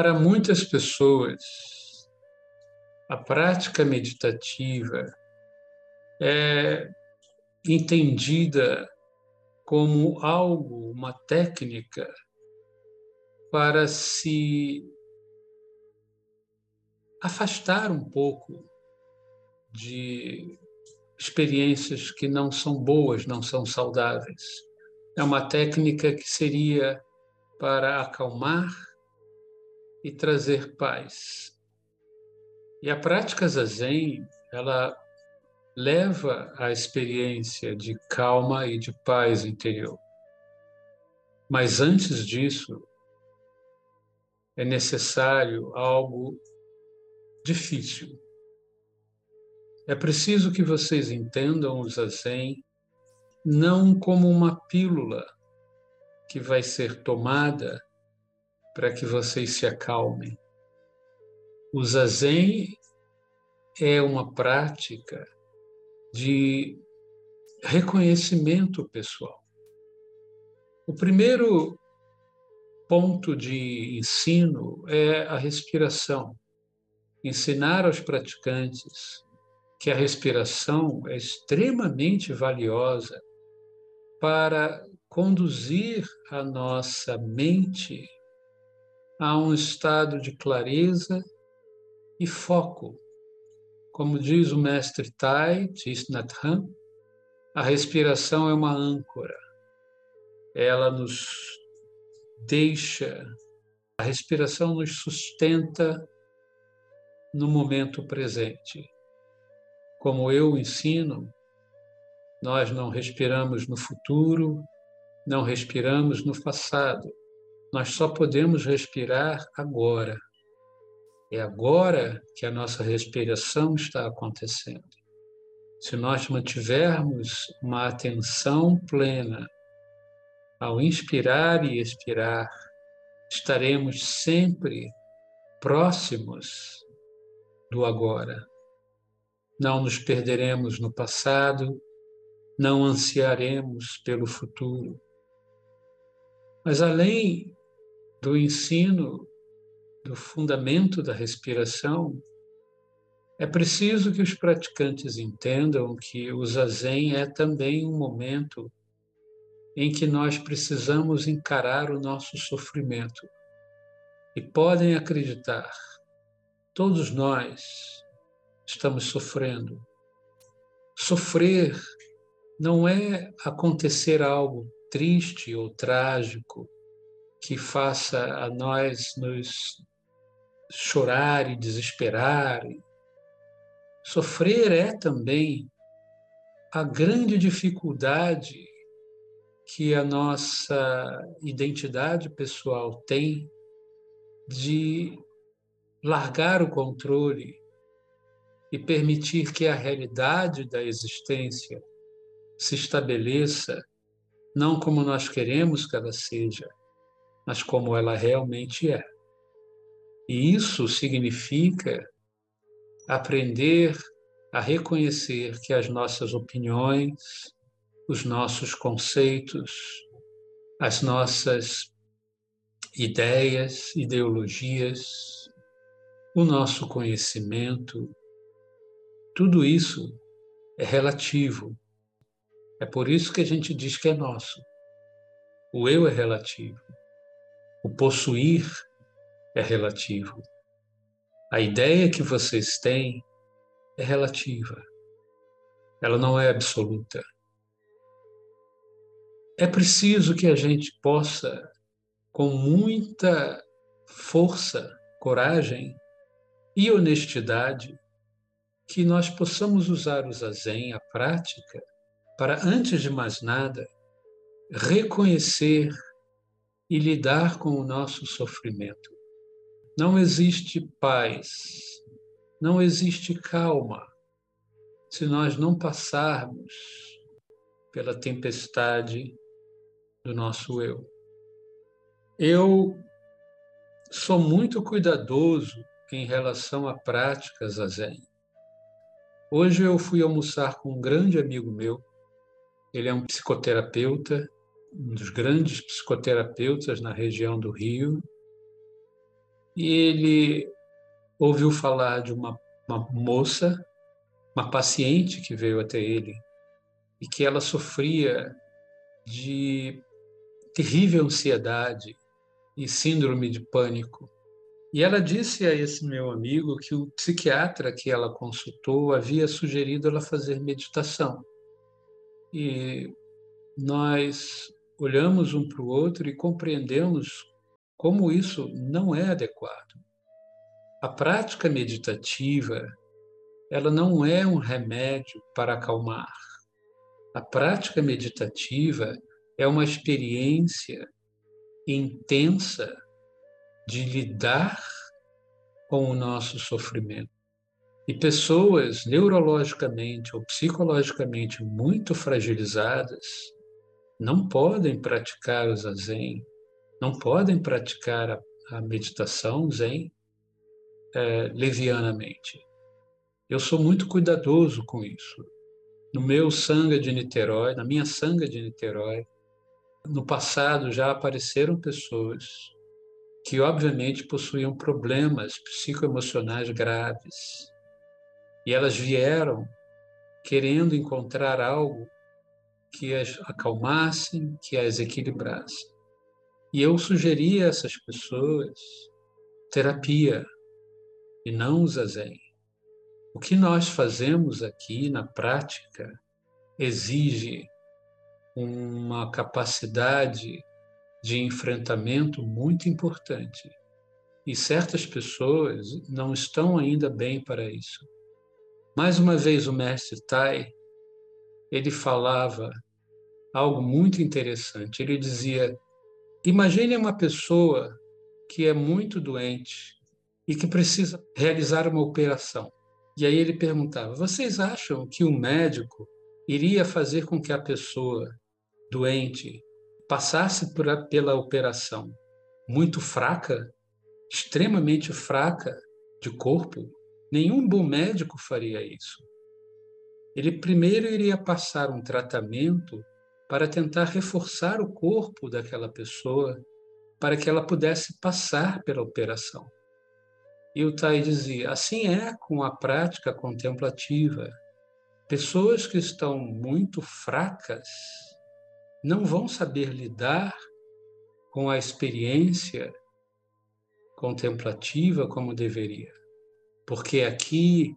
Para muitas pessoas, a prática meditativa é entendida como algo, uma técnica para se afastar um pouco de experiências que não são boas, não são saudáveis. É uma técnica que seria para acalmar e trazer paz. E a prática zazen, ela leva à experiência de calma e de paz interior. Mas antes disso, é necessário algo difícil. É preciso que vocês entendam o zazen não como uma pílula que vai ser tomada para que vocês se acalmem. O zazen é uma prática de reconhecimento pessoal. O primeiro ponto de ensino é a respiração. Ensinar aos praticantes que a respiração é extremamente valiosa para conduzir a nossa mente a um estado de clareza e foco. Como diz o mestre Tai Hanh, a respiração é uma âncora. Ela nos deixa, a respiração nos sustenta no momento presente. Como eu ensino, nós não respiramos no futuro, não respiramos no passado, nós só podemos respirar agora. É agora que a nossa respiração está acontecendo. Se nós mantivermos uma atenção plena ao inspirar e expirar, estaremos sempre próximos do agora. Não nos perderemos no passado, não ansiaremos pelo futuro. Mas além do ensino do fundamento da respiração, é preciso que os praticantes entendam que o zazen é também um momento em que nós precisamos encarar o nosso sofrimento. E podem acreditar, todos nós estamos sofrendo. Sofrer não é acontecer algo triste ou trágico que faça a nós nos chorar e desesperar. Sofrer é também a grande dificuldade que a nossa identidade pessoal tem de largar o controle e permitir que a realidade da existência se estabeleça não como nós queremos que ela seja, mas como ela realmente é. E isso significa aprender a reconhecer que as nossas opiniões, os nossos conceitos, as nossas ideias, ideologias, o nosso conhecimento, tudo isso é relativo. É por isso que a gente diz que é nosso. O eu é relativo. O possuir é relativo. A ideia que vocês têm é relativa. Ela não é absoluta. É preciso que a gente possa, com muita força, coragem e honestidade, que nós possamos usar o zazen, a prática, para, antes de mais nada, reconhecer e lidar com o nosso sofrimento. Não existe paz, não existe calma se nós não passarmos pela tempestade do nosso eu. Eu sou muito cuidadoso em relação à prática zazen. Hoje eu fui almoçar com um grande amigo meu. Ele é um psicoterapeuta um dos grandes psicoterapeutas na região do Rio. e ele ouviu falar de uma, uma moça, uma paciente que veio até ele e que ela sofria de terrível ansiedade e síndrome de pânico. E ela disse a esse meu amigo que o psiquiatra que ela consultou havia sugerido ela fazer meditação. E nós olhamos um para o outro e compreendemos como isso não é adequado. A prática meditativa, ela não é um remédio para acalmar. A prática meditativa é uma experiência intensa de lidar com o nosso sofrimento. E pessoas neurologicamente ou psicologicamente muito fragilizadas não podem praticar o zazen, não podem praticar a, a meditação zen é, levianamente. Eu sou muito cuidadoso com isso. No meu sanga de Niterói, na minha sanga de Niterói, no passado já apareceram pessoas que obviamente possuíam problemas psicoemocionais graves. E elas vieram querendo encontrar algo que as acalmassem, que as equilibrasse. E eu sugeri a essas pessoas terapia e não o zazen. O que nós fazemos aqui na prática exige uma capacidade de enfrentamento muito importante. E certas pessoas não estão ainda bem para isso. Mais uma vez, o mestre Tai ele falava algo muito interessante. Ele dizia: imagine uma pessoa que é muito doente e que precisa realizar uma operação. E aí ele perguntava: vocês acham que o médico iria fazer com que a pessoa doente passasse por, pela operação muito fraca, extremamente fraca de corpo? Nenhum bom médico faria isso. Ele primeiro iria passar um tratamento para tentar reforçar o corpo daquela pessoa para que ela pudesse passar pela operação. E o Tai dizia: assim é com a prática contemplativa. Pessoas que estão muito fracas não vão saber lidar com a experiência contemplativa como deveria. Porque aqui,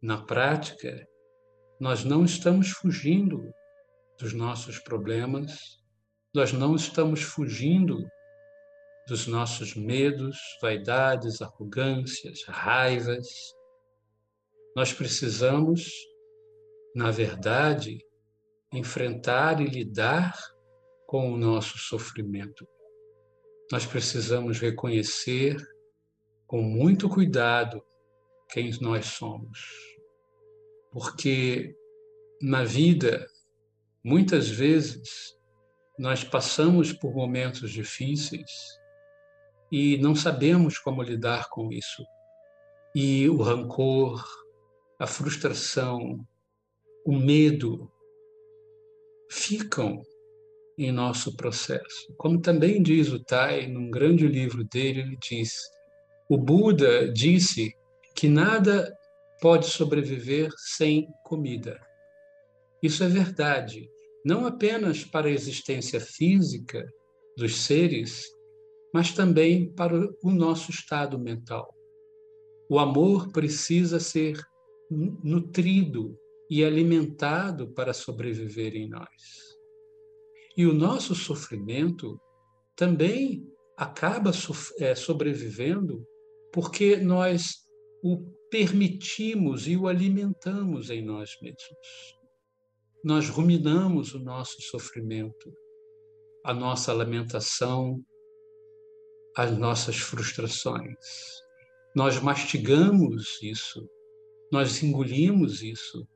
na prática, nós não estamos fugindo dos nossos problemas, nós não estamos fugindo dos nossos medos, vaidades, arrogâncias, raivas. Nós precisamos, na verdade, enfrentar e lidar com o nosso sofrimento. Nós precisamos reconhecer com muito cuidado quem nós somos porque na vida, muitas vezes, nós passamos por momentos difíceis e não sabemos como lidar com isso. E o rancor, a frustração, o medo ficam em nosso processo. Como também diz o Tai, num grande livro dele, ele diz: o Buda disse que nada pode sobreviver sem comida. Isso é verdade, não apenas para a existência física dos seres, mas também para o nosso estado mental. O amor precisa ser nutrido e alimentado para sobreviver em nós. E o nosso sofrimento também acaba é, sobrevivendo porque nós o permitimos e o alimentamos em nós mesmos. Nós ruminamos o nosso sofrimento, a nossa lamentação, as nossas frustrações. Nós mastigamos isso, nós engolimos isso,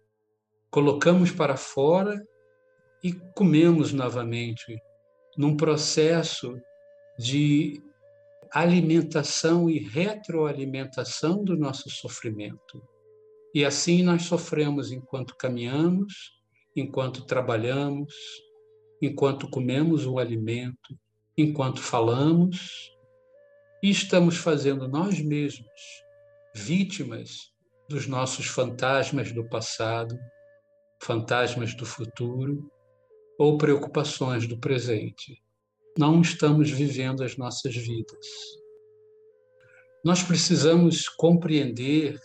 colocamos para fora e comemos novamente, num processo de alimentação e retroalimentação do nosso sofrimento. E assim nós sofremos enquanto caminhamos, enquanto trabalhamos, enquanto comemos o alimento, enquanto falamos e estamos fazendo nós mesmos vítimas dos nossos fantasmas do passado, fantasmas do futuro ou preocupações do presente. Não estamos vivendo as nossas vidas. Nós precisamos compreender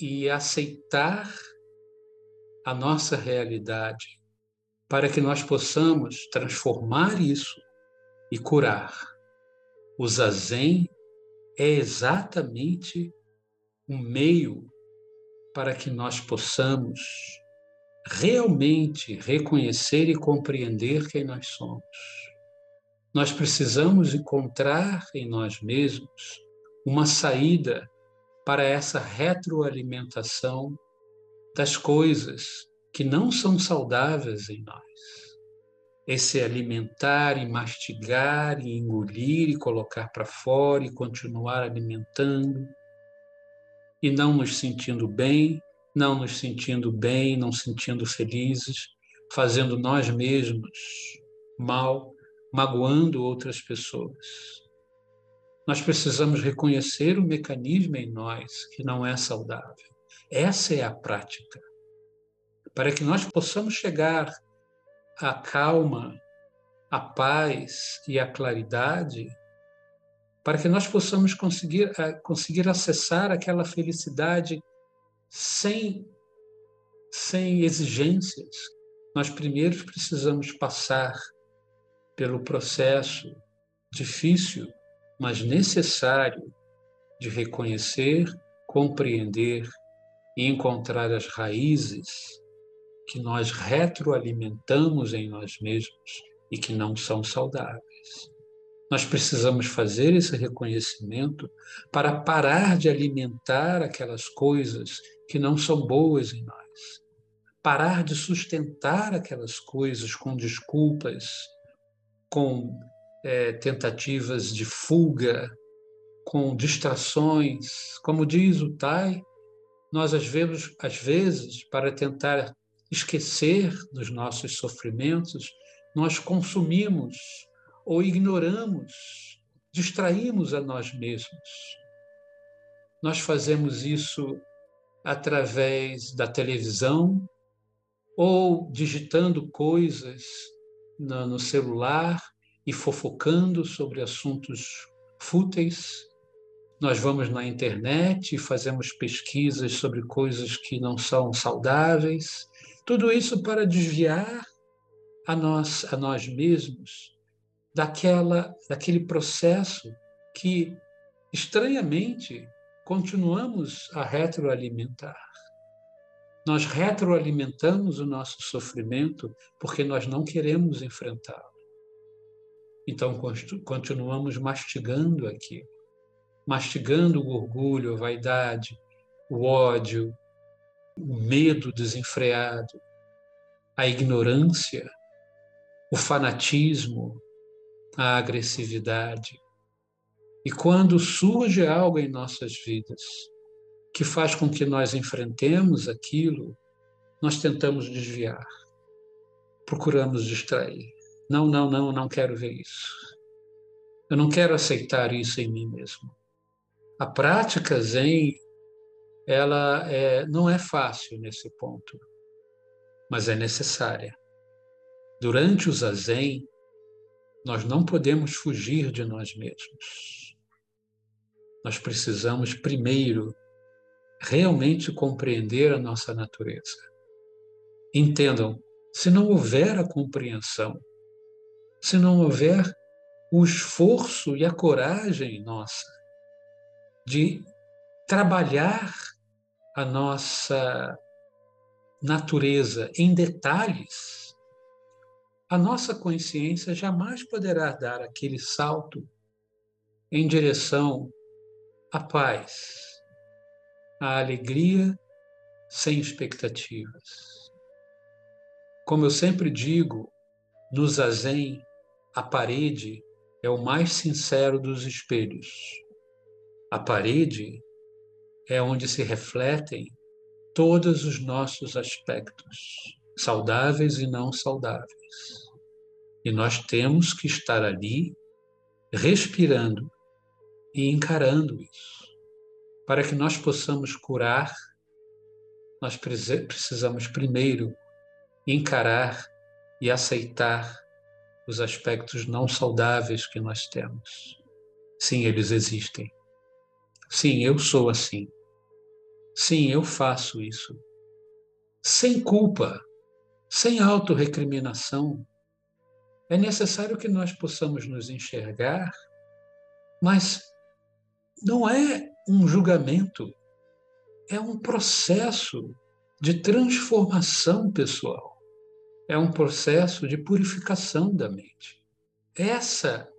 e aceitar a nossa realidade para que nós possamos transformar isso e curar. O zazen é exatamente um meio para que nós possamos realmente reconhecer e compreender quem nós somos. Nós precisamos encontrar em nós mesmos uma saída para essa retroalimentação das coisas que não são saudáveis em nós. Esse alimentar e mastigar e engolir e colocar para fora e continuar alimentando e não nos sentindo bem, não nos sentindo bem, não sentindo felizes, fazendo nós mesmos mal, magoando outras pessoas. Nós precisamos reconhecer o mecanismo em nós que não é saudável. Essa é a prática. Para que nós possamos chegar à calma, à paz e à claridade, para que nós possamos conseguir, conseguir acessar aquela felicidade sem, sem exigências, nós primeiro precisamos passar pelo processo difícil, mas necessário de reconhecer, compreender e encontrar as raízes que nós retroalimentamos em nós mesmos e que não são saudáveis. Nós precisamos fazer esse reconhecimento para parar de alimentar aquelas coisas que não são boas em nós. Parar de sustentar aquelas coisas com desculpas, com é, tentativas de fuga, com distrações. Como diz o Tai, nós às vezes, às vezes, para tentar esquecer dos nossos sofrimentos, nós consumimos ou ignoramos, distraímos a nós mesmos. Nós fazemos isso através da televisão ou digitando coisas no celular e fofocando sobre assuntos fúteis nós vamos na internet e fazemos pesquisas sobre coisas que não são saudáveis. Tudo isso para desviar a nós, a nós mesmos daquela, daquele processo que, estranhamente, continuamos a retroalimentar. Nós retroalimentamos o nosso sofrimento porque nós não queremos enfrentá-lo. Então, continuamos mastigando aquilo mastigando o orgulho, a vaidade, o ódio, o medo desenfreado, a ignorância, o fanatismo, a agressividade. E quando surge algo em nossas vidas que faz com que nós enfrentemos aquilo, nós tentamos desviar, procuramos distrair. Não, não, não, não quero ver isso. Eu não quero aceitar isso em mim mesmo. A prática Zen, ela é, não é fácil nesse ponto, mas é necessária. Durante o Zazen, nós não podemos fugir de nós mesmos. Nós precisamos primeiro realmente compreender a nossa natureza. Entendam, se não houver a compreensão, se não houver o esforço e a coragem nossa de trabalhar a nossa natureza em detalhes, a nossa consciência jamais poderá dar aquele salto em direção à paz, à alegria sem expectativas. Como eu sempre digo, no zazen, a parede é o mais sincero dos espelhos. A parede é onde se refletem todos os nossos aspectos, saudáveis e não saudáveis. E nós temos que estar ali, respirando e encarando isso. Para que nós possamos curar, nós precisamos primeiro encarar e aceitar os aspectos não saudáveis que nós temos. Sim, eles existem. Sim, eu sou assim. Sim, eu faço isso. Sem culpa, sem autorrecriminação. É necessário que nós possamos nos enxergar, mas não é um julgamento, é um processo de transformação pessoal. É um processo de purificação da mente. Essa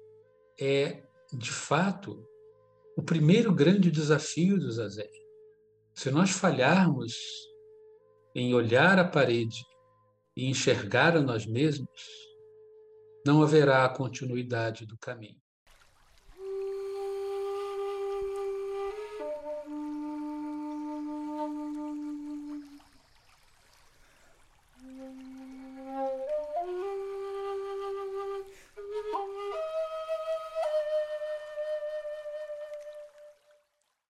é, de fato, o primeiro grande desafio do Zazen. Se nós falharmos em olhar a parede e enxergar a nós mesmos, não haverá continuidade do caminho.